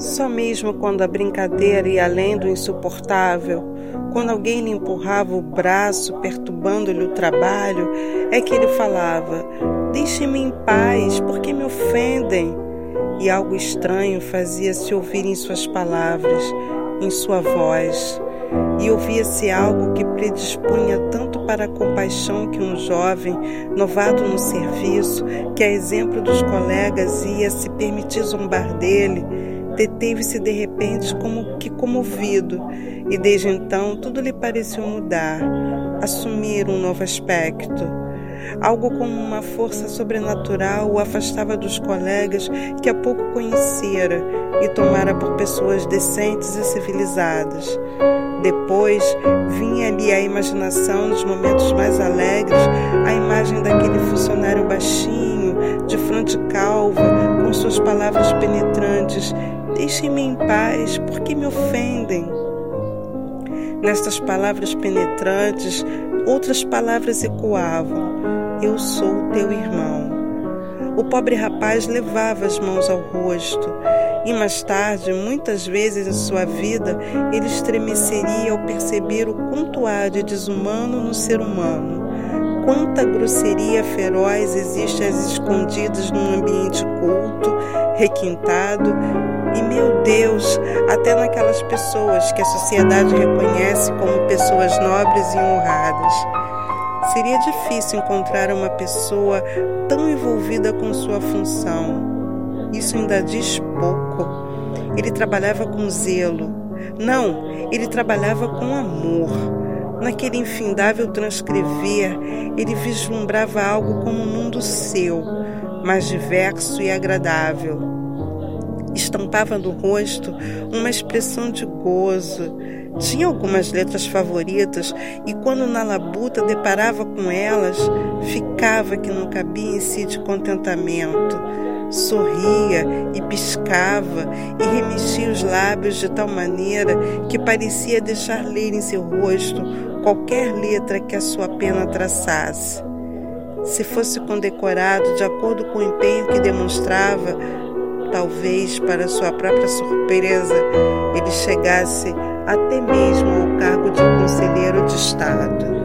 Só mesmo quando a brincadeira ia além do insuportável, quando alguém lhe empurrava o braço, perturbando-lhe o trabalho, é que ele falava: Deixe-me em paz, porque me ofendem. E algo estranho fazia-se ouvir em suas palavras, em sua voz. E ouvia-se algo que predispunha tanto para a compaixão que um jovem, novato no serviço, que a exemplo dos colegas ia se permitir zombar dele, deteve-se de repente como que comovido, e desde então tudo lhe pareceu mudar, assumir um novo aspecto. Algo como uma força sobrenatural o afastava dos colegas que há pouco conhecera e tomara por pessoas decentes e civilizadas. Depois vinha-lhe a imaginação nos momentos mais alegres a imagem daquele funcionário baixinho, de fronte calva, com suas palavras penetrantes Deixem-me em paz, porque me ofendem. Nestas palavras penetrantes, outras palavras ecoavam: Eu sou teu irmão. O pobre rapaz levava as mãos ao rosto e mais tarde, muitas vezes em sua vida, ele estremeceria ao perceber o quanto há de desumano no ser humano. Quanta grosseria feroz existe às escondidas num ambiente culto, requintado e meu Deus, até naquelas pessoas que a sociedade reconhece como pessoas nobres e honradas. Seria difícil encontrar uma pessoa tão envolvida com sua função. Isso ainda diz pouco. Ele trabalhava com zelo. Não, ele trabalhava com amor. Naquele infindável transcrever, ele vislumbrava algo como um mundo seu, mais diverso e agradável estampava no rosto uma expressão de gozo. Tinha algumas letras favoritas e, quando na labuta deparava com elas, ficava que não cabia em si de contentamento. Sorria e piscava e remexia os lábios de tal maneira que parecia deixar ler em seu rosto qualquer letra que a sua pena traçasse. Se fosse condecorado de acordo com o empenho que demonstrava, Talvez, para sua própria surpresa, ele chegasse até mesmo ao cargo de conselheiro de Estado.